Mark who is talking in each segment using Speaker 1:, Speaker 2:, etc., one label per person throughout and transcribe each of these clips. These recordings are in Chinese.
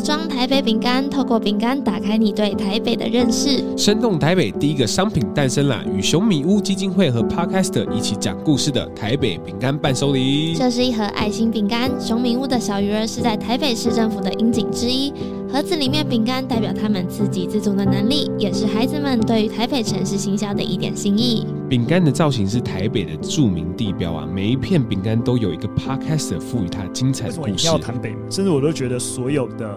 Speaker 1: 盒装台北饼干，透过饼干打开你对台北的认识。
Speaker 2: 生动台北第一个商品诞生了，与熊米屋基金会和 Podcast 一起讲故事的台北饼干伴手礼。
Speaker 1: 这是一盒爱心饼干，熊米屋的小鱼儿是在台北市政府的樱景之一。盒子里面饼干代表他们自给自足的能力，也是孩子们对于台北城市行销的一点心意。
Speaker 2: 饼干的造型是台北的著名地标啊，每一片饼干都有一个 Podcast 赋予它精彩的故事。
Speaker 3: 要谈北甚至我都觉得所有的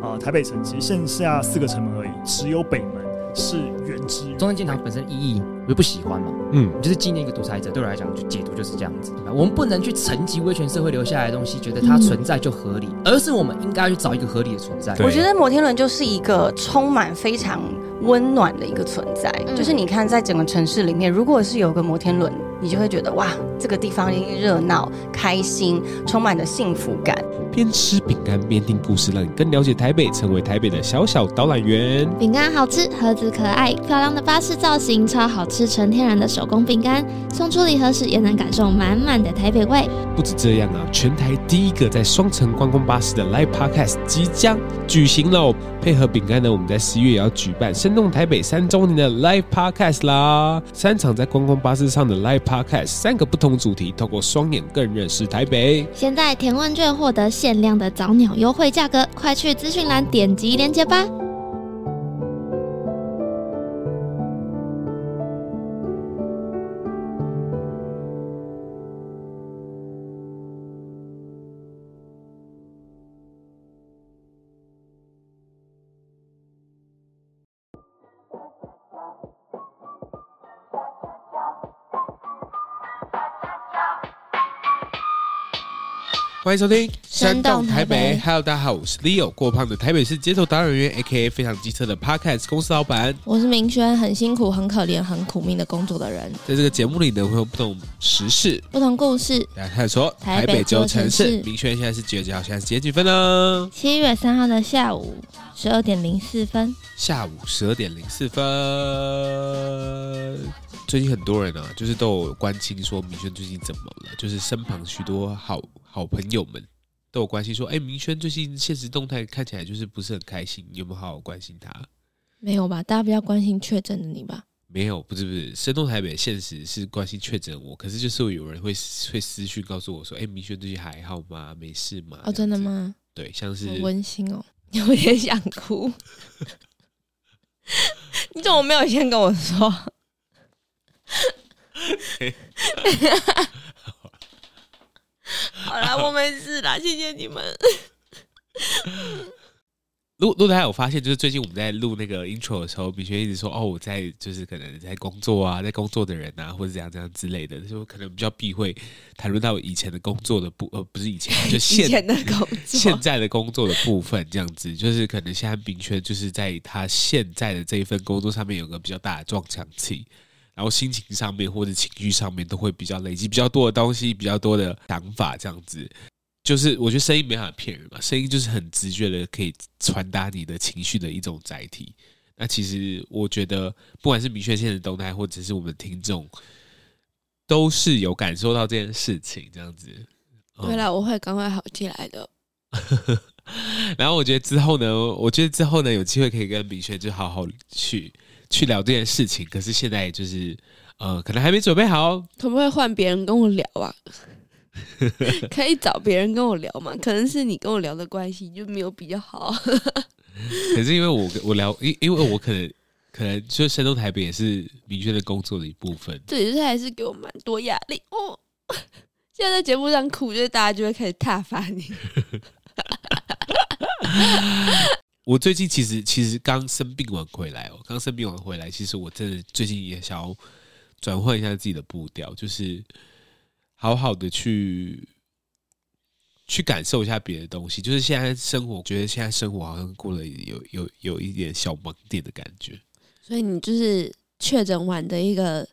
Speaker 3: 啊、呃、台北城其实剩下四个城门而已，只有北门是原汁。
Speaker 4: 中山纪念堂本身意义我就不喜欢嘛，嗯，就是纪念一个独裁者，对我来讲就解读就是这样子。我们不能去沉寂威权社会留下来的东西，觉得它存在就合理，嗯、而是我们应该去找一个合理的存在。
Speaker 5: 我觉得摩天轮就是一个充满非常温暖的一个存在，嗯、就是你看在整个城市里面，如果是有个摩天轮，你就会觉得哇，这个地方热闹、开心，充满着幸福感。
Speaker 2: 边吃饼干边听故事，让你更了解台北，成为台北的小小导览员。
Speaker 1: 饼干好吃，盒子可爱，漂亮的巴士造型，超好吃，纯天然的手工饼干。送出礼盒时也能感受满满的台北味。
Speaker 2: 不止这样啊，全台第一个在双层观光巴士的 Live Podcast 即将举行喽！配合饼干呢，我们在十一月也要举办生动台北三周年的 Live Podcast 啦。三场在观光巴士上的 Live Podcast，三个不同主题，透过双眼更认识台北。
Speaker 1: 现在填问卷获得限量的早鸟优惠价格，快去资讯栏点击链接吧。
Speaker 2: 欢迎收听《
Speaker 1: 山动台北》。
Speaker 2: Hello，大家好，我是 Leo，过胖的台北市街头导演员，AKA 非常机车的 Podcast 公司老板。
Speaker 1: 我是明轩，很辛苦、很可怜、很苦命的工作的人。
Speaker 2: 在这个节目里呢，会有不同时事、
Speaker 1: 不同故事。
Speaker 2: 来探索，台北这座城市。明轩现在是几月几号？现在是几点几分呢？
Speaker 1: 七月三号的下午十二点零四分。
Speaker 2: 下午十二点零四分。最近很多人啊，就是都有关心说明轩最近怎么了，就是身旁许多好。好朋友们都有关心说：“哎，明轩最近现实动态看起来就是不是很开心，你有没有好好关心他？”
Speaker 1: 没有吧？大家比较关心确诊的你吧？
Speaker 2: 没有，不是不是，生动台北现实是关心确诊我，可是就是有人会会私讯告诉我说：“哎，明轩最近还好吗？没事吗？”
Speaker 1: 哦，真的吗？
Speaker 2: 对，像是
Speaker 1: 温馨哦，有点想哭。你怎么没有先跟我说？好了，我没事了，谢谢你们。
Speaker 2: 如果如果大家有发现，就是最近我们在录那个 intro 的时候，明轩一直说哦，我在就是可能在工作啊，在工作的人啊，或者怎样怎样之类的，就可能比较避讳谈论到以前的工作的部呃，不是以前，就
Speaker 1: 现的工 作，
Speaker 2: 现在的工作的部分这样子，就是可能现在明轩就是在他现在的这一份工作上面有个比较大的撞墙期。然后心情上面或者情绪上面都会比较累积比较多的东西，比较多的想法，这样子，就是我觉得声音没办法骗人嘛，声音就是很直觉的可以传达你的情绪的一种载体。那其实我觉得，不管是明轩现在的动态，或者是我们听众，都是有感受到这件事情，这样子。
Speaker 1: 未来我会赶快好起来的。
Speaker 2: 然后我觉得之后呢，我觉得之后呢，有机会可以跟明轩就好好去。去聊这件事情，可是现在就是，呃，可能还没准备好。
Speaker 1: 可不可以换别人跟我聊啊？可以找别人跟我聊嘛？可能是你跟我聊的关系就没有比较好。
Speaker 2: 可是因为我我聊，因因为我可能可能就山东台北也是明确的工作的一部分。
Speaker 1: 对，就是还是给我蛮多压力哦。现在在节目上哭，就是大家就会开始挞伐你。
Speaker 2: 我最近其实其实刚生病完回来哦，刚生病完回来，其实我真的最近也想要转换一下自己的步调，就是好好的去去感受一下别的东西。就是现在生活，觉得现在生活好像过了有有有一点小盲点的感觉。
Speaker 1: 所以你就是确诊完的一个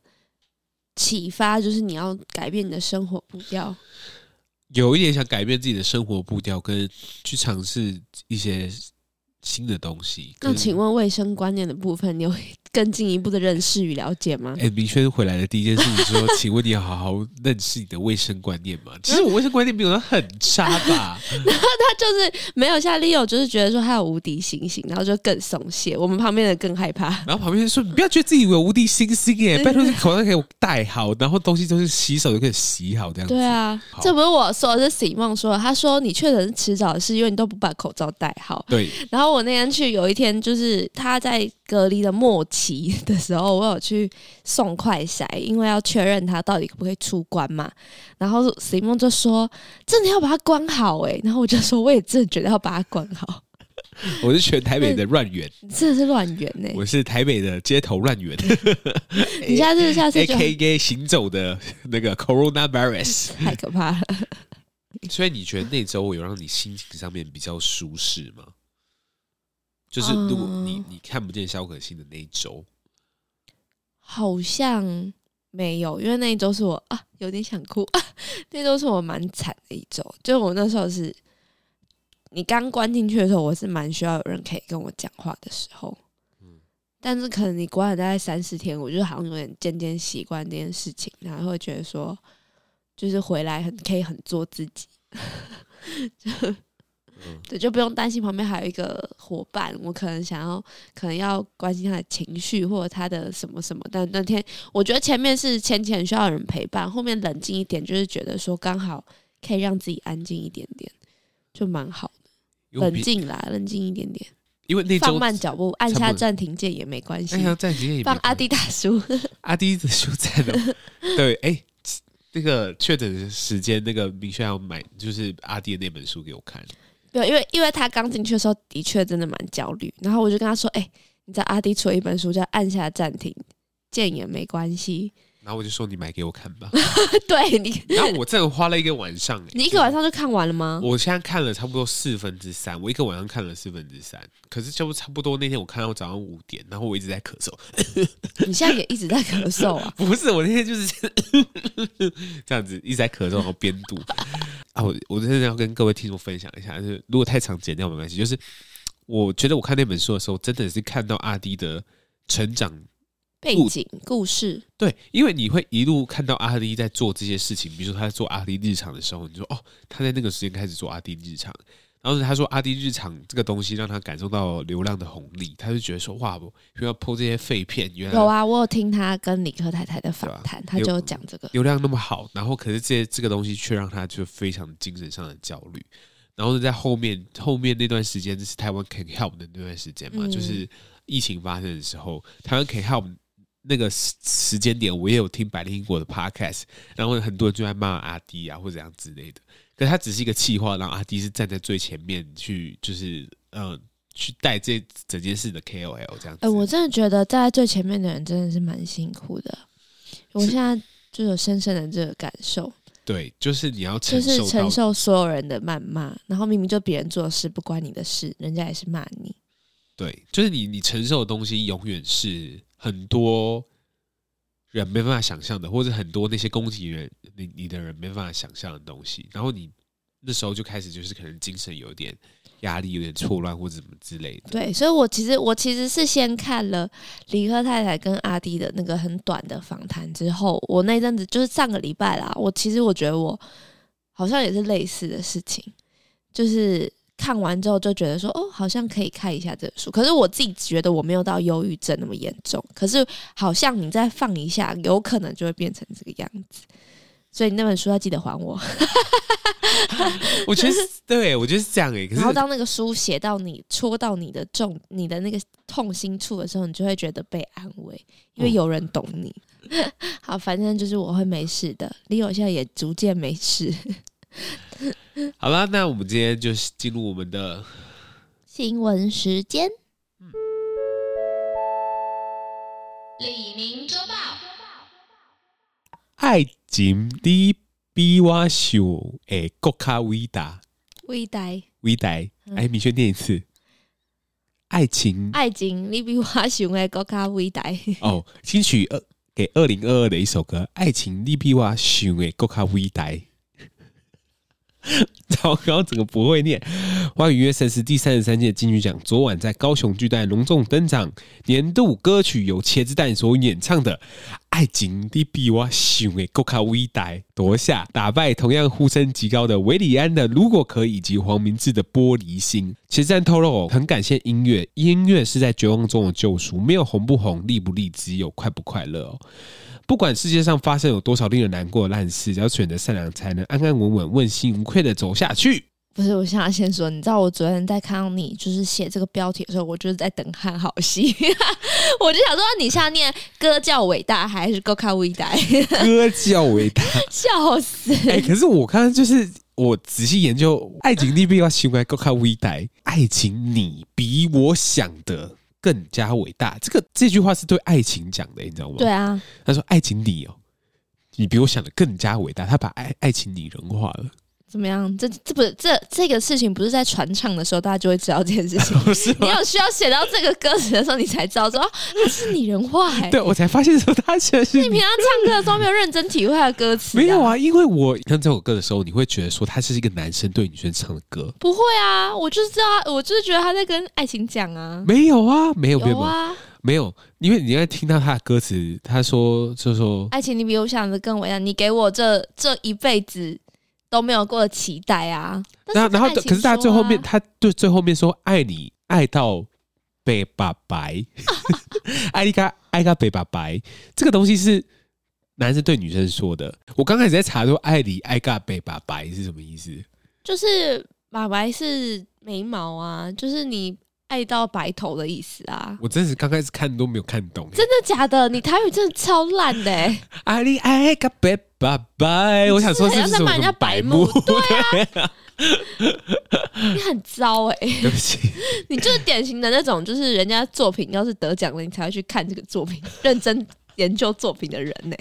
Speaker 1: 启发，就是你要改变你的生活步调。
Speaker 2: 有一点想改变自己的生活步调，跟去尝试一些。新的东西。
Speaker 1: 那请问卫生观念的部分，你有更更进一步的认识与了解吗？
Speaker 2: 哎、欸，明轩回来的第一件事情说，请问你要好好认识你的卫生观念吗？其实我卫生观念没有很差吧。
Speaker 1: 然后他就是没有像 Leo，就是觉得说他有无敌星星，然后就更松懈。我们旁边的更害怕。
Speaker 2: 然后旁边说：“你不要觉得自己有无敌星星耶，拜托你口罩给我戴好，然后东西都是洗手就可以洗好这样子。”
Speaker 1: 对啊，这不是我说的，是 Simon 说的。他说：“你确诊是迟早的事，因为你都不把口罩戴好。”
Speaker 2: 对。
Speaker 1: 然后我那天去，有一天就是他在隔离的末期的时候，我有去送快筛，因为要确认他到底可不可以出关嘛。然后 Simon 就说：“真的要把它关好哎。”然后我就说：“我也真的觉得要把它关好。”
Speaker 2: 我是全台北的乱源，
Speaker 1: 真的是乱源呢。
Speaker 2: 我是台北的街头乱源，
Speaker 1: 你下次下次
Speaker 2: A K A 行走的那个 Corona Virus，
Speaker 1: 太可怕了。
Speaker 2: 所以你觉得那周有让你心情上面比较舒适吗？就是如果你你看不见肖可欣的那一周，
Speaker 1: 好像没有，因为那一周是我啊有点想哭啊，那周是我蛮惨的一周，就我那时候是。你刚关进去的时候，我是蛮需要有人可以跟我讲话的时候，嗯，但是可能你关了大概三四天，我就好像有点渐渐习惯这件事情，然后会觉得说，就是回来很可以很做自己，就、嗯、对，就不用担心旁边还有一个伙伴，我可能想要可能要关心他的情绪或者他的什么什么，但那天我觉得前面是浅浅需要有人陪伴，后面冷静一点，就是觉得说刚好可以让自己安静一点点，就蛮好的。冷静啦，冷静一点点。
Speaker 2: 因为那
Speaker 1: 放慢脚步，按下暂停键也没关系。
Speaker 2: 按下暂停键也。
Speaker 1: 放阿迪大叔，
Speaker 2: 阿迪的书在的。对，哎、欸，那个确诊时间，那个明轩要买，就是阿迪的那本书给我看。
Speaker 1: 对，因为因为他刚进去的时候，的确真的蛮焦虑。然后我就跟他说：“哎、欸，你知道阿迪出了一本书，叫《按下暂停键也没关系》。”
Speaker 2: 然后我就说，你买给我看吧。
Speaker 1: 对你，
Speaker 2: 然后我真的花了一个晚上。
Speaker 1: 你一个晚上就看完了吗？
Speaker 2: 我现在看了差不多四分之三，我一个晚上看了四分之三。可是就差不多那天我看到早上五点，然后我一直在咳嗽。
Speaker 1: 你现在也一直在咳嗽啊？
Speaker 2: 不是，我那天就是 这样子一直在咳嗽，然后边读啊。我我真的要跟各位听众分享一下，就是如果太长剪掉没关系。就是我觉得我看那本书的时候，真的是看到阿迪的成长。
Speaker 1: 背景故事
Speaker 2: 对，因为你会一路看到阿迪在做这些事情，比如说他在做阿迪日常的时候，你说哦，他在那个时间开始做阿迪日常，然后他说阿滴日常这个东西让他感受到流量的红利，他就觉得说哇，不要 po 这些废片，原来
Speaker 1: 有啊，我有听他跟李克太太的访谈，他就讲这个
Speaker 2: 流量那么好，然后可是这些这个东西却让他就非常精神上的焦虑，然后在后面后面那段时间就是台湾 can help 的那段时间嘛，嗯、就是疫情发生的时候，台湾 can help。那个时时间点，我也有听百灵英国的 podcast，然后很多人就在骂阿迪啊，或者这样之类的。可是他只是一个企划，让阿迪是站在最前面去，就是嗯、呃，去带这整件事的 KOL 这样子。哎、
Speaker 1: 欸，我真的觉得站在最前面的人真的是蛮辛苦的。我现在就有深深的这个感受。
Speaker 2: 对，就是你要承受，
Speaker 1: 就是承受所有人的谩骂，然后明明就别人做的事不关你的事，人家也是骂你。
Speaker 2: 对，就是你你承受的东西永远是。很多人没办法想象的，或者很多那些攻击人你你的人没办法想象的东西，然后你那时候就开始就是可能精神有点压力，有点错乱或者什么之类的。
Speaker 1: 对，所以我其实我其实是先看了理科太太跟阿滴的那个很短的访谈之后，我那阵子就是上个礼拜啦，我其实我觉得我好像也是类似的事情，就是。看完之后就觉得说哦，好像可以看一下这个书。可是我自己觉得我没有到忧郁症那么严重。可是好像你再放一下，有可能就会变成这个样子。所以那本书要记得还我。
Speaker 2: 我觉得对，我觉得是这样诶。可是
Speaker 1: 然后当那个书写到你戳到你的重、你的那个痛心处的时候，你就会觉得被安慰，因为有人懂你。嗯、好，反正就是我会没事的。李友现在也逐渐没事。
Speaker 2: 好了，那我们今天就进入我们的
Speaker 6: 新闻时间。
Speaker 2: 李明周报，爱情你比我想的更加伟大，
Speaker 1: 伟大，
Speaker 2: 伟大。哎，米轩念一次，爱情，
Speaker 1: 爱情你比我想的更加伟大。
Speaker 2: 哦，金曲二给二零二二的一首歌，爱情你比我想的更加伟大。糟糕，整个不会念。华语乐盛事第三十三届金曲奖昨晚在高雄巨蛋隆重登场，年度歌曲由茄子蛋所演唱的《爱情你比我想的更加伟大》夺下，打败同样呼声极高的韦礼安的《如果可以》以及黄明志的《玻璃心》。茄子蛋透露，很感谢音乐，音乐是在绝望中的救赎，没有红不红、利不利，只有快不快乐哦。不管世界上发生有多少令人难过的烂事，只要选择善良，才能安安稳稳、问心无愧的走下去。
Speaker 1: 不是，我想要先说，你知道我昨天在看到你就是写这个标题的时候，我就是在等看好戏，我就想说，你下念歌叫伟大还是够看伟大？
Speaker 2: 歌叫伟大，
Speaker 1: 笑死！
Speaker 2: 哎、欸，可是我刚刚就是我仔细研究，爱情你比我想的够看伟大，爱情你比我想的。更加伟大，这个这句话是对爱情讲的，你知道吗？
Speaker 1: 对啊，
Speaker 2: 他说：“爱情你哦，你比我想的更加伟大。”他把爱爱情拟人化了。
Speaker 1: 怎么样？这这不是这这个事情不是在传唱的时候大家就会知道这件事情？不 是吗？你有需要写到这个歌词的时候，你才知道说它是拟人化哎。对，
Speaker 2: 我才发现说他其实是
Speaker 1: 你平常唱歌的时候没有认真体会他的歌词。
Speaker 2: 没有啊，因为我唱这首歌的时候，你会觉得说他是一个男生对女生唱的歌。
Speaker 1: 不会啊，我就是知道，我就是觉得他在跟爱情讲啊。
Speaker 2: 没有啊，没有，没有
Speaker 1: 啊，
Speaker 2: 没有，因为你在听到他的歌词，他说就说
Speaker 1: 爱情你比我想的更伟大，你给我这这一辈子。都没有过的期待啊！
Speaker 2: 然后，然后，可是他最后面，他对最后面说：“爱你 爱到北八白，爱你嘎爱嘎北八白。”这个东西是男生对女生说的。我刚开始在查说“爱你爱嘎北八白”是什么意思？
Speaker 1: 就是“爸白”是眉毛啊，就是你。爱到白头的意思啊！
Speaker 2: 我真是刚开始看都没有看懂，
Speaker 1: 真的假的？你台语真的超烂的哎！
Speaker 2: 爱你爱个白拜拜，我想说是不是骂
Speaker 1: 人家白目？对啊，你很糟哎！
Speaker 2: 对不起，
Speaker 1: 你就是典型的那种，就是人家作品要是得奖了，你才会去看这个作品，认真研究作品的人呢。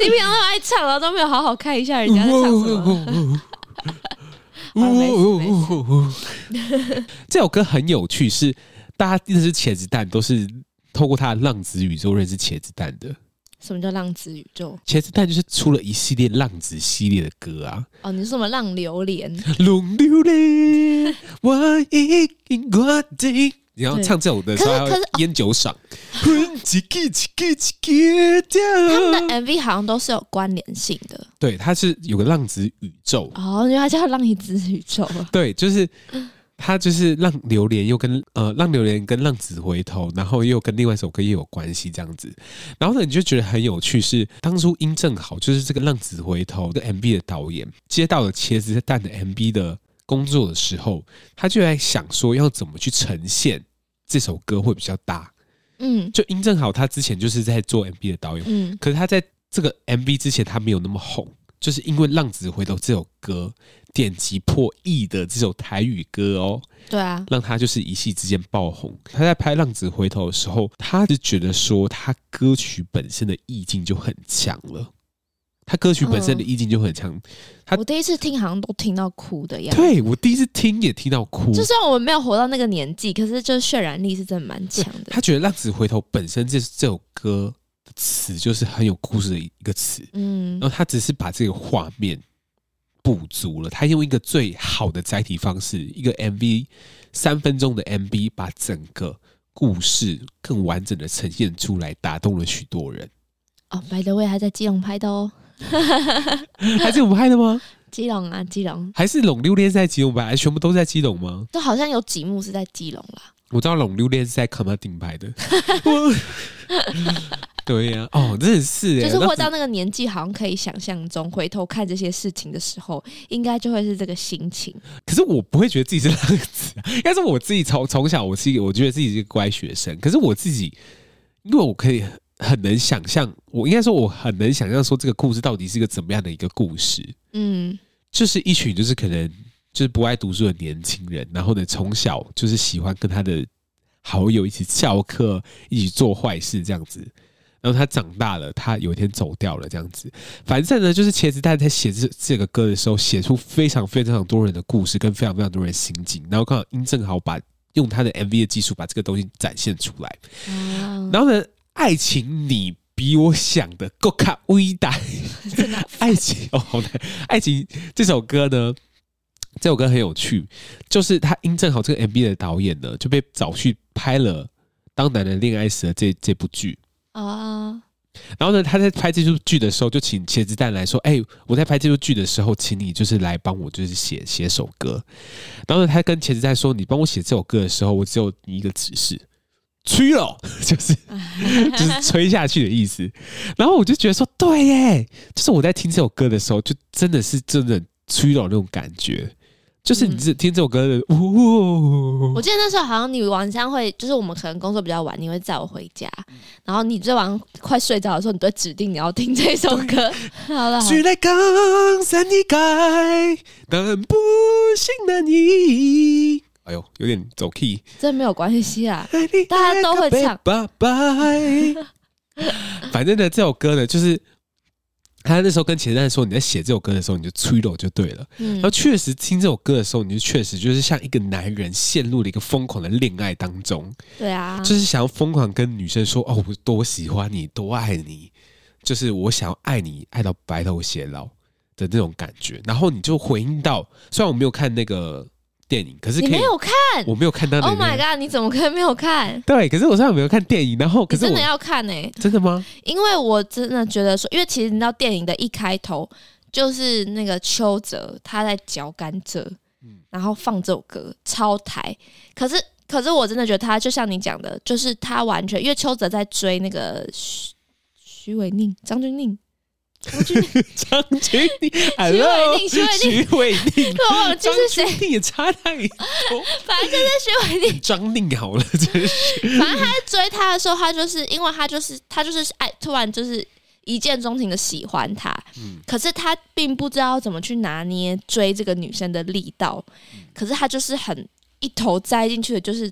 Speaker 1: 你平常都爱唱了，都没有好好看一下人家在唱什么。
Speaker 2: 这首歌很有趣，是大家认识茄子蛋都是透过他的浪子宇宙认识茄子蛋的。
Speaker 1: 什么叫浪子宇宙？
Speaker 2: 茄子蛋就是出了一系列浪子系列的歌啊。
Speaker 1: 哦，你说什么浪流连？
Speaker 2: 浪流连，我已经决定。你要唱这首的时候，可是烟酒嗓。他们
Speaker 1: 的 MV 好像都是有关联性的。
Speaker 2: 对，它是有个浪子宇宙。
Speaker 1: 哦，因为它叫浪子宇宙。
Speaker 2: 对，就是它就是让榴莲，又跟呃让榴莲跟浪子回头，然后又跟另外一首歌也有关系，这样子。然后呢，你就觉得很有趣，是当初殷正好就是这个浪子回头的 MV 的导演，接到了茄子蛋的 MV 的工作的时候，他就在想说要怎么去呈现。这首歌会比较大，嗯，就殷正好他之前就是在做 MV 的导演，嗯，可是他在这个 MV 之前他没有那么红，就是因为《浪子回头》这首歌点击破亿的这首台语歌哦，
Speaker 1: 对啊，
Speaker 2: 让他就是一夕之间爆红。他在拍《浪子回头》的时候，他就觉得说他歌曲本身的意境就很强了。他歌曲本身的意境就很强，嗯、他
Speaker 1: 我第一次听好像都听到哭的样子。
Speaker 2: 对，我第一次听也听到哭，
Speaker 1: 就算我们没有活到那个年纪，可是就是渲染力是真的蛮强的。
Speaker 2: 他觉得《浪子回头》本身这这首歌的词就是很有故事的一个词，嗯，然后他只是把这个画面补足了，他用一个最好的载体方式，一个 MV 三分钟的 MV，把整个故事更完整的呈现出来，打动了许多人。
Speaker 1: 哦，By the way，还在基隆拍的哦。
Speaker 2: 还是我们拍的吗？
Speaker 1: 基隆啊，基隆。还
Speaker 2: 是龙溜恋是在基隆拍，还是全部都在基隆吗？
Speaker 1: 都好像有几幕是在基隆啦。
Speaker 2: 我知道龙溜恋是在垦丁顶牌的。对呀、啊，哦，真的是，
Speaker 1: 就是活到那个年纪，好像可以想象中回头看这些事情的时候，应该就会是这个心情。
Speaker 2: 可是我不会觉得自己是浪子，应该是我自己从从小我是一个，我觉得自己是个乖学生。可是我自己，因为我可以。很能想象，我应该说我很能想象，说这个故事到底是一个怎么样的一个故事。嗯，就是一群就是可能就是不爱读书的年轻人，然后呢，从小就是喜欢跟他的好友一起翘课，一起做坏事这样子。然后他长大了，他有一天走掉了这样子。反正呢，就是茄子蛋在写这这个歌的时候，写出非常非常多人的故事，跟非常非常多人的心境。然后刚好殷正豪把用他的 MV 的技术把这个东西展现出来。然后呢，爱情，你比我想的更加伟大。真的，爱情哦，好难。爱情这首歌呢，这首歌很有趣，就是他因正好这个 MV 的导演呢就被找去拍了《当男人恋爱时》的这这部剧啊。然后呢，他在拍这部剧的时候，就请茄子蛋来说：“哎、欸，我在拍这部剧的时候，请你就是来帮我，就是写写首歌。”然后呢，他跟茄子蛋说：“你帮我写这首歌的时候，我只有你一个指示，吹了，就是就是吹下去的意思。”然后我就觉得说：“对耶，就是我在听这首歌的时候，就真的是真的吹了那种感觉。”就是你这听这首歌的，哦，
Speaker 1: 我记得那时候好像你晚上会，就是我们可能工作比较晚，你会载我回家，然后你最晚快睡着的时候，你都会指定你要听这首歌。好了，
Speaker 2: 虽然讲三你改，但不幸难移。哎呦，有点走 key，
Speaker 1: 这没有关系啊，大家都会唱。拜拜。
Speaker 2: 反正呢，这首歌呢，就是。他那时候跟茄蛋说：“你在写这首歌的时候，你就吹了就对了。嗯”然后确实听这首歌的时候，你就确实就是像一个男人陷入了一个疯狂的恋爱当中。
Speaker 1: 对啊，
Speaker 2: 就是想要疯狂跟女生说：“哦，我多喜欢你，多爱你，就是我想要爱你，爱到白头偕老的那种感觉。”然后你就回应到，虽然我没有看那个。电影可是可
Speaker 1: 你没有看，
Speaker 2: 我没有看到。
Speaker 1: Oh my god！你怎么可能没有看？
Speaker 2: 对，可是我虽然没有看电影，然后可是
Speaker 1: 真的要看呢、欸？
Speaker 2: 真的吗？
Speaker 1: 因为我真的觉得说，因为其实你知道，电影的一开头就是那个邱泽他在嚼甘蔗，然后放这首歌超台。可是，可是我真的觉得他就像你讲的，就是他完全因为邱泽在追那个徐徐伟宁、张钧甯。
Speaker 2: 张钧甯，徐伟
Speaker 1: 宁，徐伟宁，
Speaker 2: 徐伟宁，
Speaker 1: 我忘了这是谁？
Speaker 2: 张也差太多，
Speaker 1: 反正就是徐伟宁。
Speaker 2: 张宁好了，真是。
Speaker 1: 反正他在追他的时候，他就是因为他就是他就是爱，突然就是一见钟情的喜欢他。嗯。可是他并不知道怎么去拿捏追这个女生的力道。可是他就是很一头栽进去的，就是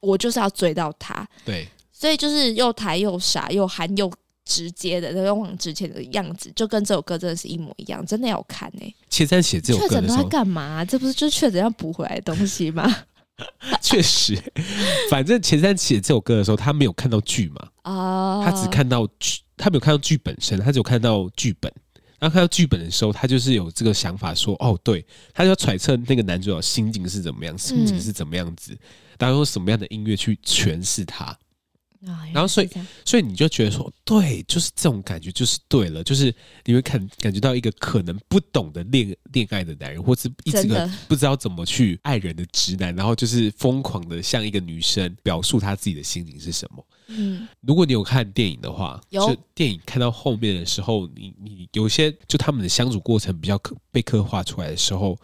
Speaker 1: 我就是要追到她。
Speaker 2: 对。
Speaker 1: 所以就是又台又傻又憨又。直接的，勇往之前的样子，就跟这首歌真的是一模一样，真的要看呢、欸。
Speaker 2: 茄子写这首歌的时候，
Speaker 1: 确诊都在干嘛？这不是就确诊要补回来的东西吗？
Speaker 2: 确实，反正前三写这首歌的时候，他没有看到剧嘛，哦，他只看到剧，他没有看到剧本身，他只有看到剧本。然后看到剧本的时候，他就是有这个想法说，哦，对，他就要揣测那个男主角心境是怎么样，心情是怎么样子，然后用什么样的音乐去诠释他。然后，所以，所以你就觉得说，对，就是这种感觉，就是对了，就是你会感感觉到一个可能不懂得恋恋爱的男人，或是一直个不知道怎么去爱人的直男，然后就是疯狂的向一个女生表述他自己的心情是什么。嗯，如果你有看电影的话，有就电影看到后面的时候，你你有些就他们的相处过程比较刻被刻画出来的时候，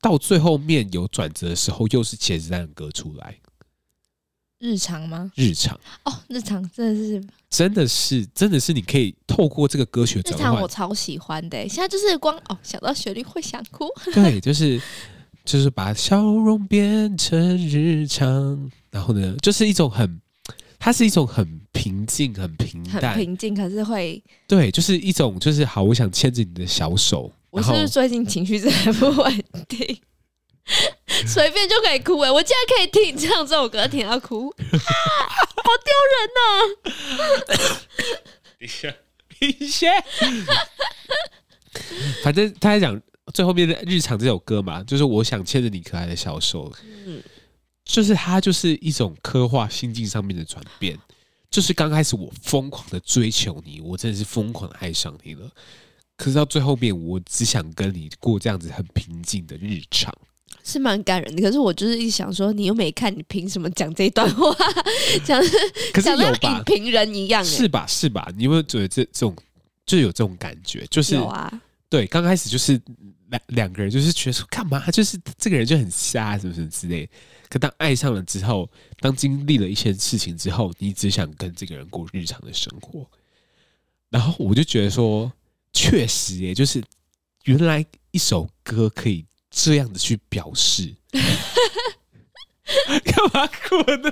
Speaker 2: 到最后面有转折的时候，又是茄子蛋的歌出来。
Speaker 1: 日常吗？
Speaker 2: 日常
Speaker 1: 哦，日常真的是，
Speaker 2: 真的是，真的是，你可以透过这个歌曲。日
Speaker 1: 常我超喜欢的，现在就是光哦，想到旋律会想哭。
Speaker 2: 对，就是就是把笑容变成日常，然后呢，就是一种很，它是一种很平静、很平淡、
Speaker 1: 很平静，可是会
Speaker 2: 对，就是一种就是好，我想牵着你的小手。
Speaker 1: 我是不是最近情绪真的不稳定？随便就可以哭哎！我竟然可以听你唱这首歌，听到哭，好丢人呐！
Speaker 2: 一下一下，反正他在讲最后面的日常这首歌嘛，就是我想牵着你可爱的小手，嗯，就是他就是一种刻画心境上面的转变，就是刚开始我疯狂的追求你，我真的是疯狂的爱上你了，可是到最后面，我只想跟你过这样子很平静的日常。
Speaker 1: 是蛮感人的，可是我就是一想说，你又没看，你凭什么讲这一段话？讲，
Speaker 2: 可是有吧？
Speaker 1: 影评人一样，
Speaker 2: 是吧？是吧？你有没有觉得这这种就有这种感觉？就是
Speaker 1: 有啊，
Speaker 2: 对，刚开始就是两两个人，就是觉得说干嘛？就是这个人就很瞎，什么什么之类？可当爱上了之后，当经历了一些事情之后，你只想跟这个人过日常的生活。然后我就觉得说，确实也，就是原来一首歌可以。这样子去表示，干嘛哭呢？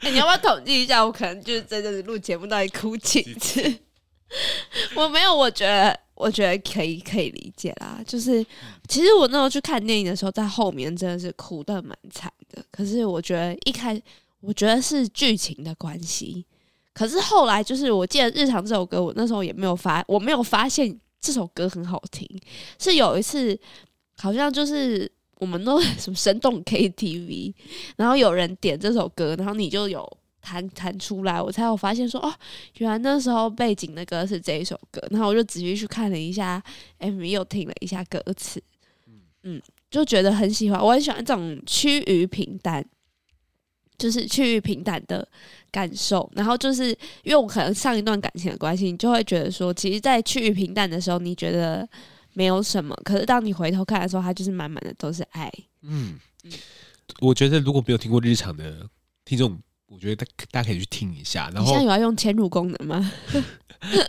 Speaker 1: 欸、你要不要统计一下？我可能就是在这里录节目到底哭几次？我没有，我觉得我觉得可以可以理解啦。就是其实我那时候去看电影的时候，在后面真的是哭的蛮惨的。可是我觉得一开，我觉得是剧情的关系。可是后来就是，我记得《日常》这首歌，我那时候也没有发，我没有发现这首歌很好听。是有一次。好像就是我们都 什么生动 KTV，然后有人点这首歌，然后你就有弹弹出来，我才有发现说哦，原来那时候背景的歌是这一首歌，然后我就仔细去看了一下 MV，又听了一下歌词，嗯，就觉得很喜欢，我很喜欢这种趋于平淡。就是趋于平淡的感受，然后就是因为我可能上一段感情的关系，你就会觉得说，其实，在趋于平淡的时候，你觉得没有什么，可是当你回头看的时候，它就是满满的都是爱。嗯，
Speaker 2: 我觉得如果没有听过日常的听众，我觉得大大家可以去听一下。然
Speaker 1: 后现在有要用迁入功能吗？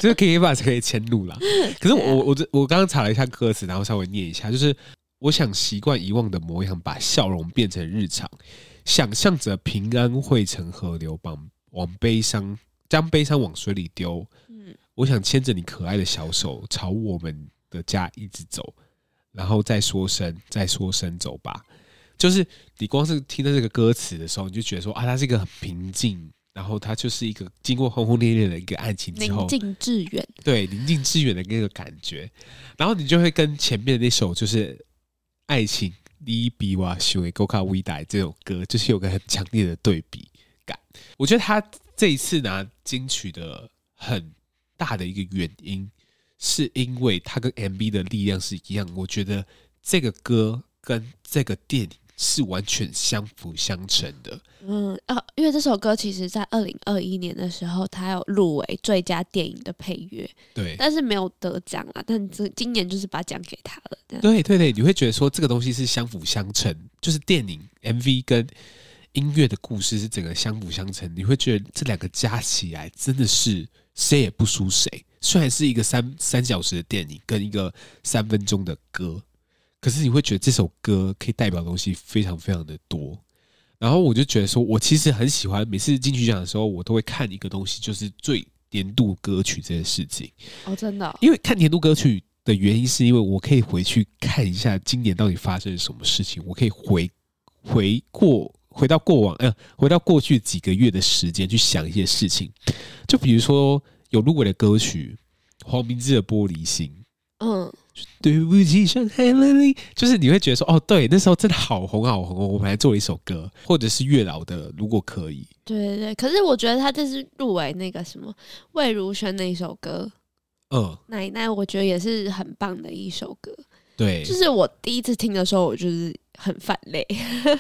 Speaker 2: 就 是可以把可以迁入啦。可是我我这我刚刚查了一下歌词，然后稍微念一下，就是我想习惯遗忘的模样，把笑容变成日常。想象着平安汇成河流，把往悲伤将悲伤往水里丢。嗯，我想牵着你可爱的小手，朝我们的家一直走，然后再说声，再说声走吧。就是你光是听到这个歌词的时候，你就觉得说啊，它是一个很平静，然后它就是一个经过轰轰烈烈的一个爱情之后，
Speaker 1: 宁静致远，
Speaker 2: 对，宁静致远的那个感觉。然后你就会跟前面的那首就是爱情。你比我想的更加伟大这首歌，就是有个很强烈的对比感。我觉得他这一次拿金曲的很大的一个原因，是因为它跟 MV 的力量是一样。我觉得这个歌跟这个电影。是完全相辅相成的。
Speaker 1: 嗯啊，因为这首歌其实在二零二一年的时候，它有入围最佳电影的配乐，
Speaker 2: 对，
Speaker 1: 但是没有得奖啊。但这今年就是把奖给他了。
Speaker 2: 对对对，你会觉得说这个东西是相辅相成，就是电影 MV 跟音乐的故事是整个相辅相成。你会觉得这两个加起来真的是谁也不输谁。虽然是一个三三小时的电影跟一个三分钟的歌。可是你会觉得这首歌可以代表的东西非常非常的多，然后我就觉得说，我其实很喜欢每次金曲奖的时候，我都会看一个东西，就是最年度歌曲这件事情。
Speaker 1: 哦，真的哦？
Speaker 2: 因为看年度歌曲的原因，是因为我可以回去看一下今年到底发生了什么事情，我可以回回过回到过往，呃，回到过去几个月的时间去想一些事情。就比如说有入围的歌曲，黄明志的《玻璃心》。嗯。对不起，伤害了你。就是你会觉得说，哦，对，那时候真的好红好红哦。我本来做了一首歌，或者是月老的，如果可以。
Speaker 1: 对对对，可是我觉得他这是入围那个什么魏如萱那一首歌，嗯，奶奶，我觉得也是很棒的一首歌。
Speaker 2: 对，
Speaker 1: 就是我第一次听的时候，我就是很反泪。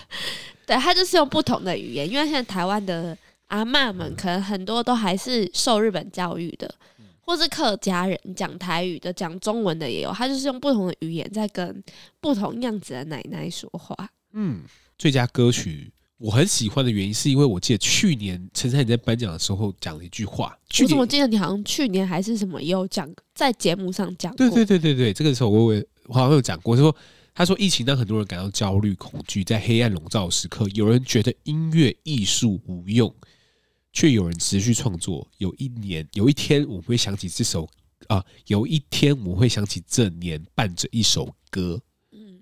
Speaker 1: 对，他就是用不同的语言，因为现在台湾的阿嬷们可能很多都还是受日本教育的。或是客家人讲台语的，讲中文的也有，他就是用不同的语言在跟不同样子的奶奶说话。
Speaker 2: 嗯，最佳歌曲我很喜欢的原因，是因为我记得去年陈珊你在颁奖的时候讲了一句话。
Speaker 1: 我怎么记得你好像去年还是什么也有讲，在节目上讲过。
Speaker 2: 对对对对对，这个时候我我我好像有讲过，说他说疫情让很多人感到焦虑恐惧，在黑暗笼罩时刻，有人觉得音乐艺术无用。却有人持续创作。有一年，有一天，我会想起这首啊，有一天我会想起这年伴着一首歌。嗯，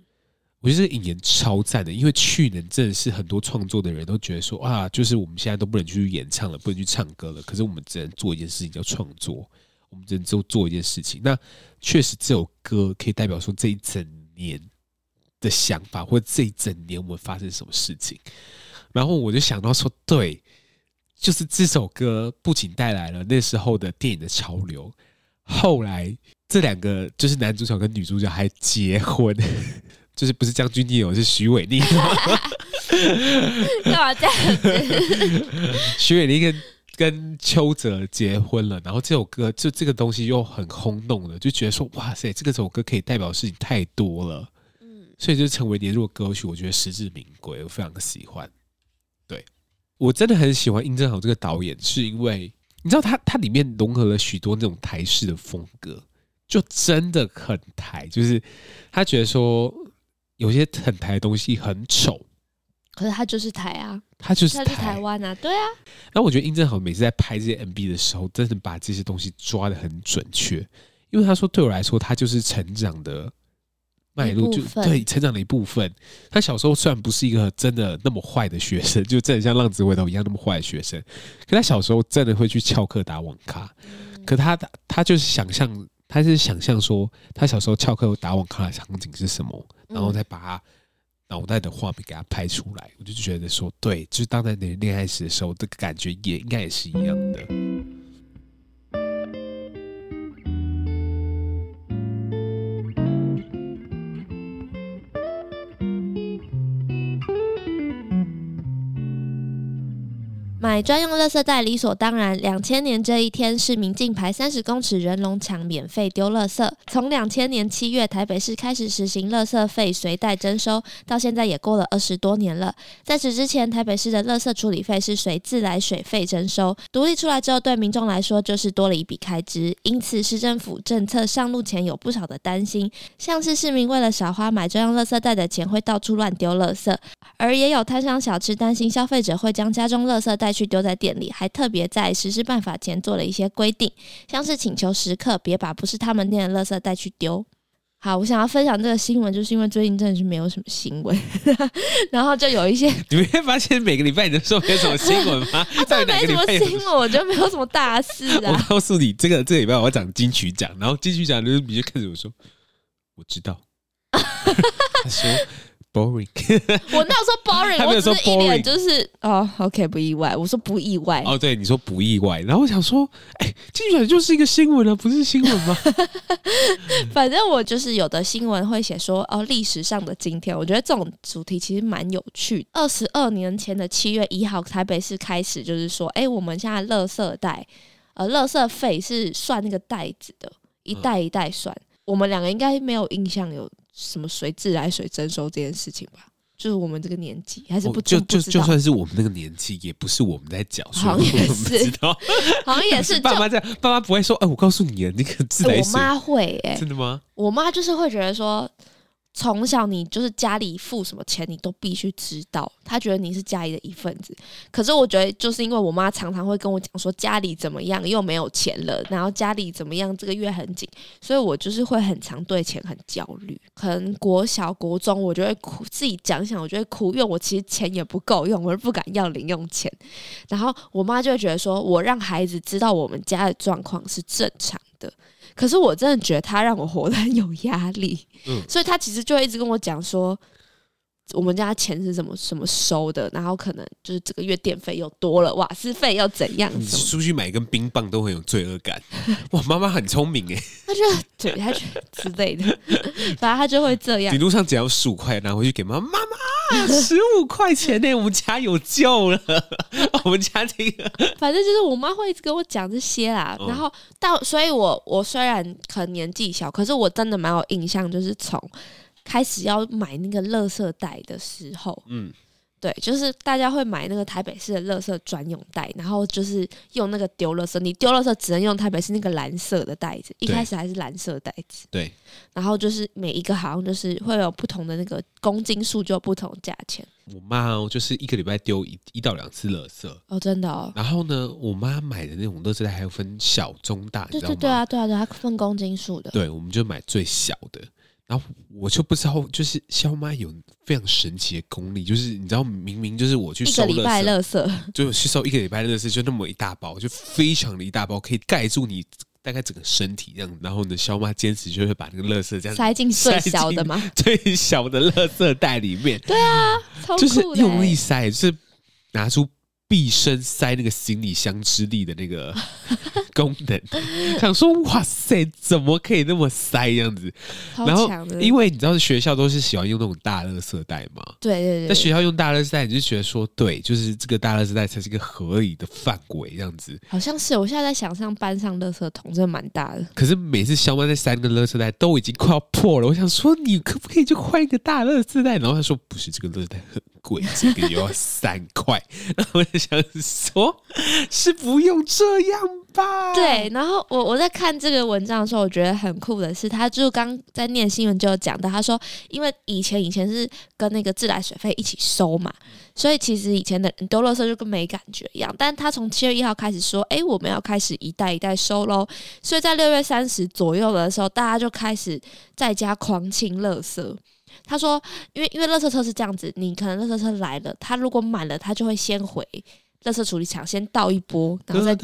Speaker 2: 我觉得这个引言超赞的，因为去年真的是很多创作的人都觉得说啊，就是我们现在都不能去演唱了，不能去唱歌了，可是我们只能做一件事情叫创作，我们只能做做一件事情。那确实，这首歌可以代表说这一整年的想法，或者这一整年我们发生什么事情。然后我就想到说，对。就是这首歌不仅带来了那时候的电影的潮流，后来这两个就是男主角跟女主角还结婚，就是不是将军你有，是许玮甯。
Speaker 1: 干嘛这样子？
Speaker 2: 许玮甯跟跟邱泽结婚了，然后这首歌就这个东西又很轰动了，就觉得说哇塞，这个首歌可以代表的事情太多了，嗯，所以就成为年度歌曲，我觉得实至名归，我非常的喜欢。我真的很喜欢殷正豪这个导演，是因为你知道他他里面融合了许多那种台式的风格，就真的很台。就是他觉得说有些很台的东西很丑，
Speaker 1: 可是他就是台啊，
Speaker 2: 他就是台，
Speaker 1: 他是台湾啊，对啊。
Speaker 2: 那我觉得殷正豪每次在拍这些 MV 的时候，真的把这些东西抓的很准确，因为他说对我来说，他就是成长的。脉络就对成长的一部分。他小时候虽然不是一个真的那么坏的学生，就真的像浪子回头一样那么坏的学生，可他小时候真的会去翘课打网咖。可他他就是想象，他是想象说他小时候翘课打网咖的场景是什么，然后再把他脑袋的画面给他拍出来。我就觉得说，对，就是当在你恋爱时的时候，这个感觉也应该也是一样的。
Speaker 1: 买专用垃圾袋理所当然。两千年这一天，市民进排三十公尺人龙墙免费丢垃圾。从两千年七月台北市开始实行垃圾费随袋征收，到现在也过了二十多年了。在此之前，台北市的垃圾处理费是随自来水费征收，独立出来之后，对民众来说就是多了一笔开支。因此，市政府政策上路前有不少的担心，像是市民为了少花买专用垃圾袋的钱，会到处乱丢垃圾，而也有摊商小吃担心消费者会将家中垃圾袋去丢在店里，还特别在实施办法前做了一些规定，像是请求食客别把不是他们店的垃圾带去丢。好，我想要分享这个新闻，就是因为最近真的是没有什么新闻，然后就有一些，
Speaker 2: 你没发现每个礼拜你都说没有什么新闻吗？啊，
Speaker 1: 真的没什么新闻，我觉得没有什么大事啊。
Speaker 2: 我告诉你，这个这个礼拜我要讲金曲奖，然后金曲奖就是你就看着我说，我知道，他说。Boring，
Speaker 1: 我哪有说 boring，我只是一脸就是哦，OK，不意外。我说不意外。
Speaker 2: 哦，对，你说不意外。然后我想说，哎、欸，金曲就是一个新闻啊，不是新闻吗？
Speaker 1: 反正我就是有的新闻会写说，哦，历史上的今天，我觉得这种主题其实蛮有趣。二十二年前的七月一号，台北市开始就是说，哎、欸，我们现在垃圾袋，呃，垃圾费是算那个袋子的，一袋一袋算。嗯、我们两个应该没有印象有。什么水自来水征收这件事情吧，就是我们这个年纪还是不
Speaker 2: 就就就算是我们那个年纪，也不是我们在讲，
Speaker 1: 好像也 是，好像也是。
Speaker 2: 爸妈这样，爸妈不会说，哎，我告诉你啊，那个自来水，
Speaker 1: 我妈会，哎，
Speaker 2: 真的吗？
Speaker 1: 我妈就是会觉得说。从小你就是家里付什么钱，你都必须知道。他觉得你是家里的一份子。可是我觉得，就是因为我妈常常会跟我讲说家里怎么样，又没有钱了，然后家里怎么样，这个月很紧，所以我就是会很常对钱很焦虑。可能国小、国中，我就会哭，自己讲想，我就会哭，因为我其实钱也不够用，我是不敢要零用钱。然后我妈就会觉得说，我让孩子知道我们家的状况是正常的。可是我真的觉得他让我活得很 有压力，嗯，所以他其实就一直跟我讲说，我们家钱是怎么什么收的，然后可能就是这个月电费又多了，瓦斯费又怎样？
Speaker 2: 你出去买一根冰棒都很有罪恶感。哇，妈妈很聪明哎，
Speaker 1: 他就对他就之类的，反正他就会这样。
Speaker 2: 一路上只要十五块，拿回去给妈妈，妈妈十五块钱呢，我们家有救了。我们家这个，
Speaker 1: 反正就是我妈会一直跟我讲这些啦。然后到，所以我我虽然可能年纪小，可是我真的蛮有印象，就是从开始要买那个垃圾袋的时候，嗯。对，就是大家会买那个台北市的垃圾专用袋，然后就是用那个丢垃圾。你丢垃圾只能用台北市那个蓝色的袋子，一开始还是蓝色袋子。
Speaker 2: 对，
Speaker 1: 然后就是每一个好像就是会有不同的那个公斤数，就有不同价钱。
Speaker 2: 我妈哦，就是一个礼拜丢一一到两次垃圾
Speaker 1: 哦，真的哦。
Speaker 2: 然后呢，我妈买的那种垃圾袋还有分小、中、大，
Speaker 1: 对对对啊，对啊，对，它分公斤数的。
Speaker 2: 对，我们就买最小的。然后我就不知道，就是肖妈有非常神奇的功力，就是你知道，明明就是我去一个礼拜垃圾，就去收一个礼拜垃圾，就那么一大包，就非常的一大包，可以盖住你大概整个身体这样。然后呢，肖妈坚持就会把那个垃圾这样
Speaker 1: 塞进最小的嘛，
Speaker 2: 最小的垃圾袋里面。
Speaker 1: 对啊，
Speaker 2: 就是用力塞，就是拿出。毕生塞那个行李箱之力的那个 功能，想说哇塞，怎么可以那么塞这样子？然后因为你知道学校都是喜欢用那种大垃圾袋嘛，
Speaker 1: 对对对。
Speaker 2: 在学校用大垃圾袋，你就觉得说对，就是这个大垃圾袋才是一个合理的范围这样子。
Speaker 1: 好像是，我现在在想象班上垃圾桶真的蛮大的。
Speaker 2: 可是每次小曼在塞那个垃圾袋都已经快要破了，我想说你可不可以就换一个大垃圾袋？然后他说不是，这个垃圾袋很贵，这个要三块。然后。想说，是不用这样吧？
Speaker 1: 对。然后我我在看这个文章的时候，我觉得很酷的是，他就刚在念新闻就讲到，他说，因为以前以前是跟那个自来水费一起收嘛，所以其实以前的人丢垃圾就跟没感觉一样。但他从七月一号开始说，哎，我们要开始一袋一袋收喽。所以在六月三十左右的时候，大家就开始在家狂清垃圾。他说，因为因为垃圾车是这样子，你可能垃圾车来了，他如果满了，他就会先回垃圾处理厂先倒一波，然后再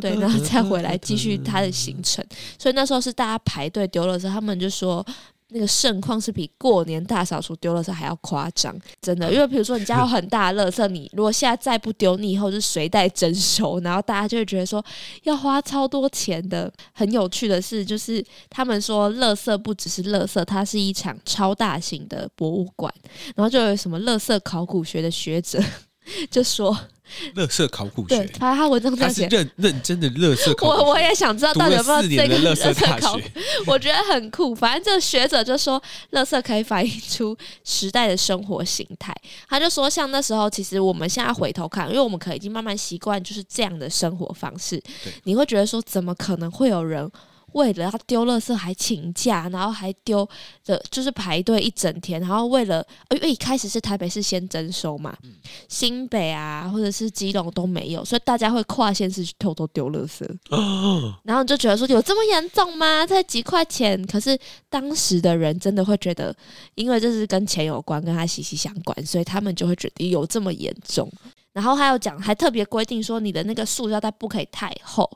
Speaker 1: 对，然后再回来继续他的行程。所以那时候是大家排队丢垃圾，他们就说。那个盛况是比过年大扫除丢垃圾还要夸张，真的。因为比如说你家有很大的垃圾，你如果现在再不丢，你以后就随带征收，然后大家就会觉得说要花超多钱的。很有趣的是，就是他们说垃圾不只是垃圾，它是一场超大型的博物馆。然后就有什么垃圾考古学的学者 就说。
Speaker 2: 垃圾考古学，
Speaker 1: 对，他他文章这
Speaker 2: 样写，认认真的乐色考古。
Speaker 1: 我我也想知道到底有没有这个乐色考
Speaker 2: 古，
Speaker 1: 我觉得很酷。反正这个学者就说，乐色可以反映出时代的生活形态。他就说，像那时候，其实我们现在回头看，因为我们可能已经慢慢习惯就是这样的生活方式，你会觉得说，怎么可能会有人？为了要丢垃圾还请假，然后还丢的，就是排队一整天，然后为了，因为一开始是台北市先征收嘛，嗯、新北啊或者是基隆都没有，所以大家会跨县市去偷偷丢垃圾，哦、然后就觉得说有这么严重吗？才几块钱，可是当时的人真的会觉得，因为这是跟钱有关，跟他息息相关，所以他们就会觉得有这么严重。然后还有讲，还特别规定说，你的那个塑料袋不可以太厚。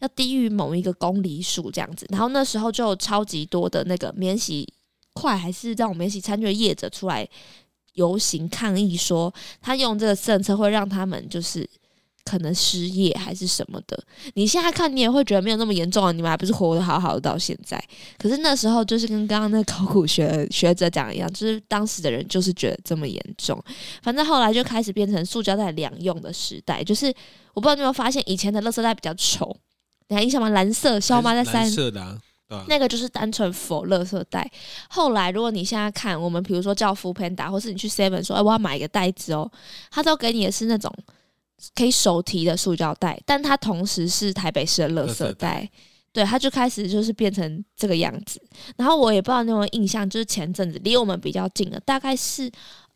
Speaker 1: 要低于某一个公里数这样子，然后那时候就超级多的那个免洗筷还是这种免洗餐具的业者出来游行抗议，说他用这个政策会让他们就是可能失业还是什么的。你现在看你也会觉得没有那么严重啊，你们还不是活得好好的到现在。可是那时候就是跟刚刚那考古学学者讲一样，就是当时的人就是觉得这么严重。反正后来就开始变成塑胶袋两用的时代，就是我不知道你有没有发现，以前的垃圾袋比较丑。你还印象吗？蓝色，消妈在三色的、那个就是单纯 for 垃圾袋。后来，如果你现在看，我们比如说叫 foodpanda，或是你去 seven 说，哎，我要买一个袋子哦，他都给你的是那种可以手提的塑胶袋，但它同时是台北市的垃圾袋。对，它就开始就是变成这个样子。然后我也不知道你有没有印象，就是前阵子离我们比较近的，大概是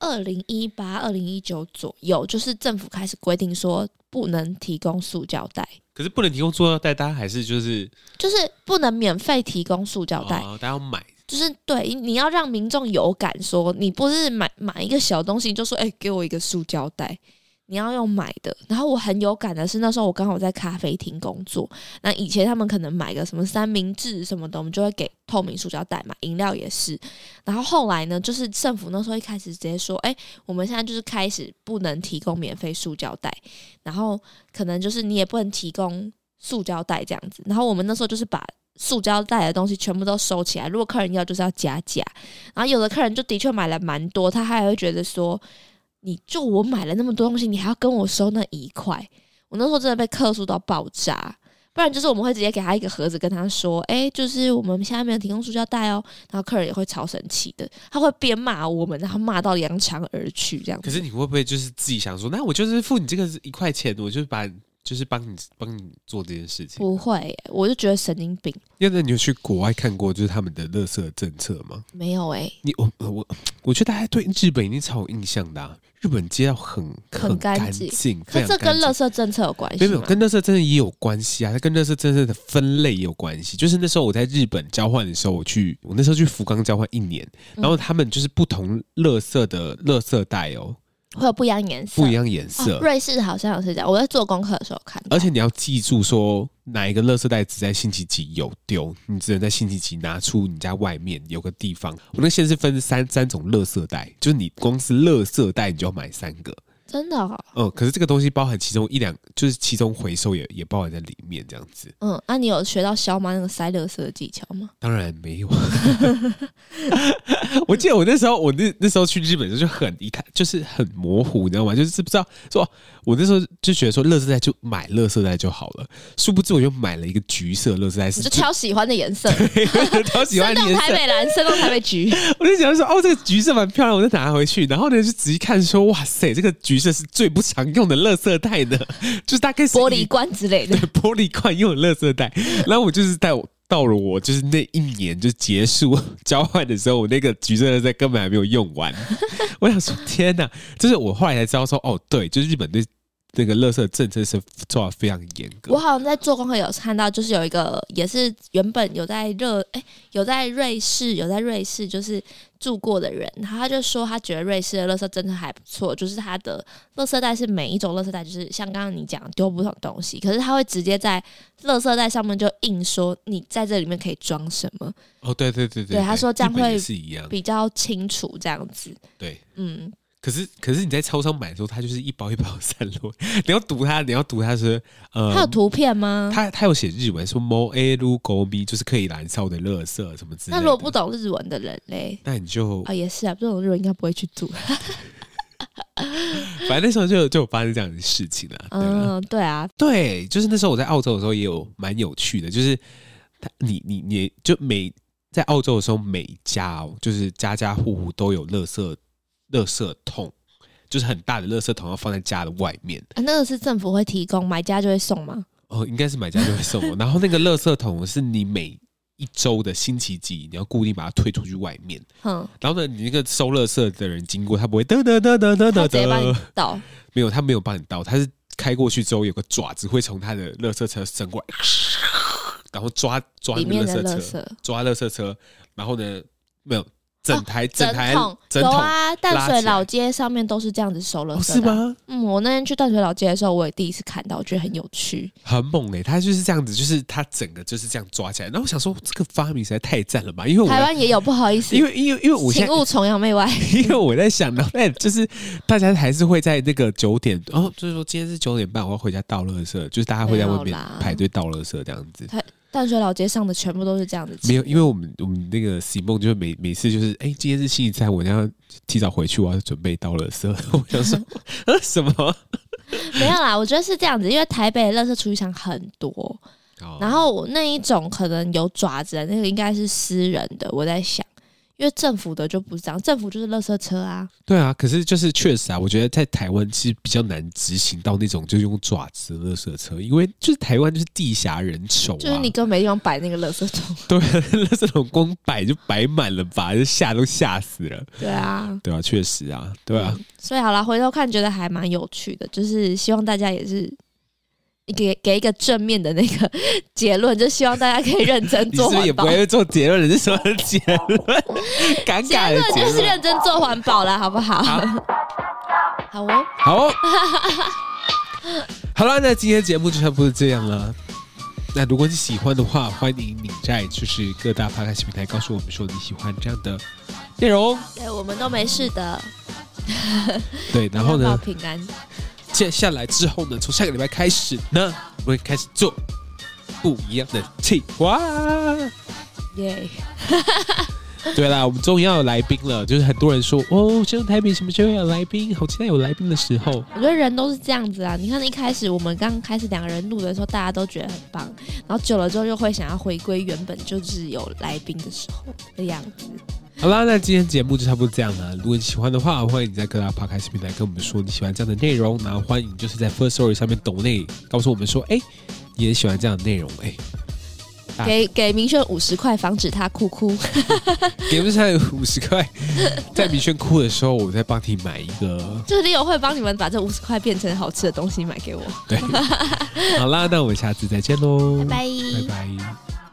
Speaker 1: 二零一八、二零一九左右，就是政府开始规定说不能提供塑胶袋。
Speaker 2: 可是不能提供塑胶袋，大家还是就是
Speaker 1: 就是不能免费提供塑胶袋，
Speaker 2: 大家要买。
Speaker 1: 就是对，你要让民众有感，说你不是买买一个小东西，就说哎、欸，给我一个塑胶袋。你要用买的，然后我很有感的是那时候我刚好在咖啡厅工作，那以前他们可能买个什么三明治什么的，我们就会给透明塑胶袋嘛，饮料也是。然后后来呢，就是政府那时候一开始直接说，哎，我们现在就是开始不能提供免费塑胶袋，然后可能就是你也不能提供塑胶袋这样子。然后我们那时候就是把塑胶袋的东西全部都收起来，如果客人要就是要加价。然后有的客人就的确买了蛮多，他还会觉得说。你就我买了那么多东西，你还要跟我收那一块？我那时候真的被客诉到爆炸。不然就是我们会直接给他一个盒子，跟他说：“哎、就是我们现在没有提供塑胶袋哦。”然后客人也会超生气的，他会边骂我们，然后骂到扬长而去这样。
Speaker 2: 可是你会不会就是自己想说，那我就是付你这个一块钱，我就把。就是帮你帮你做这件事情，
Speaker 1: 不会，我就觉得神经病。
Speaker 2: 因为你有去国外看过，就是他们的垃圾政策吗？
Speaker 1: 没有哎、欸，
Speaker 2: 你我我我觉得大家对日本已经超有印象的、啊，日本街道很很干净，
Speaker 1: 可这跟垃圾政策有关系？
Speaker 2: 没有，跟垃圾政策也有关系啊，它跟垃圾政策的分类也有关系。就是那时候我在日本交换的时候，我去我那时候去福冈交换一年，然后他们就是不同垃圾的垃圾袋哦。
Speaker 1: 会有不一样颜色，
Speaker 2: 不一样颜色。
Speaker 1: 哦，瑞士好像也是这样，我在做功课的时候看。
Speaker 2: 而且你要记住说，哪一个垃圾袋只在星期几有丢，你只能在星期几拿出你家外面有个地方。我那现在是分三三种垃圾袋，就是你光是垃圾袋你就要买三个。
Speaker 1: 真的哦，
Speaker 2: 嗯，可是这个东西包含其中一两，就是其中回收也也包含在里面，这样子。
Speaker 1: 嗯，那、啊、你有学到萧妈那个塞乐色的技巧吗？
Speaker 2: 当然没有。我记得我那时候，我那那时候去日本的时候就很一看就是很模糊，你知道吗？就是不知道说，我那时候就觉得说，乐色袋就买乐色袋就好了。殊不知我就买了一个橘色乐色袋，是
Speaker 1: 就挑喜欢的颜色，
Speaker 2: 挑喜欢的 颜色，台
Speaker 1: 北蓝色到台北橘。
Speaker 2: 我就想说，哦，这个橘色蛮漂亮，我就拿回去。然后呢，就仔细看说，哇塞，这个橘。这是最不常用的垃圾袋呢，就是大概是
Speaker 1: 玻璃罐之类的，
Speaker 2: 对，玻璃罐用的垃圾袋。然后我就是带我到了我就是那一年就结束交换的时候，我那个橘色的在根本还没有用完。我想说天哪，就是我后来才知道说，哦，对，就是日本对那个垃圾政策是做的非常严格。
Speaker 1: 我好像在做功课有看到，就是有一个也是原本有在热哎、欸、有在瑞士有在瑞士就是住过的人，然后他就说他觉得瑞士的垃圾政策还不错，就是他的垃圾袋是每一种垃圾袋就是像刚刚你讲丢不同东西，可是他会直接在垃圾袋上面就印说你在这里面可以装什么。
Speaker 2: 哦，对对对对，
Speaker 1: 对他说这样会
Speaker 2: 是一样
Speaker 1: 比较清楚这样子。
Speaker 2: 对，
Speaker 1: 嗯。
Speaker 2: 可是，可是你在超商买的时候，它就是一包一包散落。你要读它，你要读它是呃，
Speaker 1: 它有图片吗？
Speaker 2: 它它有写日文，说 “mo e lu go mi”，就是可以燃烧的垃圾什么之类的。
Speaker 1: 那如果不懂日文的人嘞，
Speaker 2: 那你就
Speaker 1: 啊、哦，也是啊，不懂日文应该不会去读。
Speaker 2: 反正那时候就就有发生这样的事情了。
Speaker 1: 嗯，对啊，
Speaker 2: 对，就是那时候我在澳洲的时候也有蛮有趣的，就是你你你就每在澳洲的时候，每家哦，就是家家户户都有垃圾。垃圾桶就是很大的垃圾桶，要放在家的外面。
Speaker 1: 啊，那个是政府会提供，买家就会送吗？
Speaker 2: 哦，应该是买家就会送。然后那个垃圾桶是你每一周的星期几，你要固定把它推出去外面。嗯。然后呢，你那个收垃圾的人经过，他不会哒哒哒哒哒哒，直接帮你倒。没有，他没有帮你倒，他是开过去之后有个爪子会从他的垃圾车伸过来，然后抓抓那个垃圾车，抓垃圾车。然后呢，没有。整台整台整
Speaker 1: 桶有啊，淡水老街上面都是这样子收垃圾，
Speaker 2: 是吗？
Speaker 1: 嗯，我那天去淡水老街的时候，我也第一次看到，我觉得很有趣，
Speaker 2: 很猛哎、欸！他就是这样子，就是他整个就是这样抓起来。然后我想说，这个发明实在太赞了吧？因为
Speaker 1: 台湾也有，不好意思，
Speaker 2: 因为因为因为我
Speaker 1: 请勿崇洋媚外。
Speaker 2: 因为我在想到，哎，就是大家还是会在那个九点，哦，就是说今天是九点半，我要回家倒垃圾，就是大家会在外面排队倒垃圾这样子。
Speaker 1: 淡水老街上的全部都是这样子。
Speaker 2: 没有，因为我们我们那个 Simon 就是每每次就是，哎、欸，今天是星期三，我要提早回去，我要准备到垃圾。我想说，呃，什么？
Speaker 1: 没有啦，我觉得是这样子，因为台北的垃圾处理厂很多，哦、然后那一种可能有爪子的那个应该是私人的，我在想。因为政府的就不是这样，政府就是垃圾车啊。
Speaker 2: 对啊，可是就是确实啊，我觉得在台湾其实比较难执行到那种就用爪子的垃圾车，因为就是台湾就是地狭人稠啊，
Speaker 1: 就是你根本没地方摆那个垃圾桶。
Speaker 2: 对啊，垃圾桶光摆就摆满了吧，就吓都吓死了。
Speaker 1: 对啊，
Speaker 2: 对啊，确实啊，对啊。
Speaker 1: 嗯，所以好了，回头看觉得还蛮有趣的，就是希望大家也是。你给给一个正面的那个 结论，就希望大家可以认真做环保。你是不是也不会做结论，你是什么结论？尴尬的结论就是认真做环保了，好不好？好，好哦，
Speaker 2: 好哦。好了，那今天节目就差不多这样了。那如果你喜欢的话，欢迎你在就是各大 Podcast 平台告诉我们说你喜欢这样的内容。
Speaker 1: 对，我们都没事的。
Speaker 2: 对，然后呢？
Speaker 1: 平安。
Speaker 2: 接下来之后呢，从下个礼拜开始呢，我会开始做不一样的计划。耶！对啦，我们终于要有来宾了。就是很多人说，哦，希望台北什么时候有来宾？好期待有来宾的时候。
Speaker 1: 我觉得人都是这样子啊。你看一开始我们刚开始两个人录的时候，大家都觉得很棒，然后久了之后又会想要回归原本就是有来宾的时候的样子。
Speaker 2: 好啦，那今天节目就差不多这样了。如果你喜欢的话，欢迎你在各大 Podcast 平台跟我们说你喜欢这样的内容，然后欢迎就是在 First Story 上面抖内告诉我们说，哎，你也喜欢这样的内容，哎，
Speaker 1: 给给明轩五十块，防止他哭哭。
Speaker 2: 给不上五十块，在明轩哭的时候，我再帮你买一个。
Speaker 1: 就是 Leo 会帮你们把这五十块变成好吃的东西买给我。
Speaker 2: 对，好啦，那我们下次再见喽，
Speaker 1: 拜拜，
Speaker 2: 拜拜。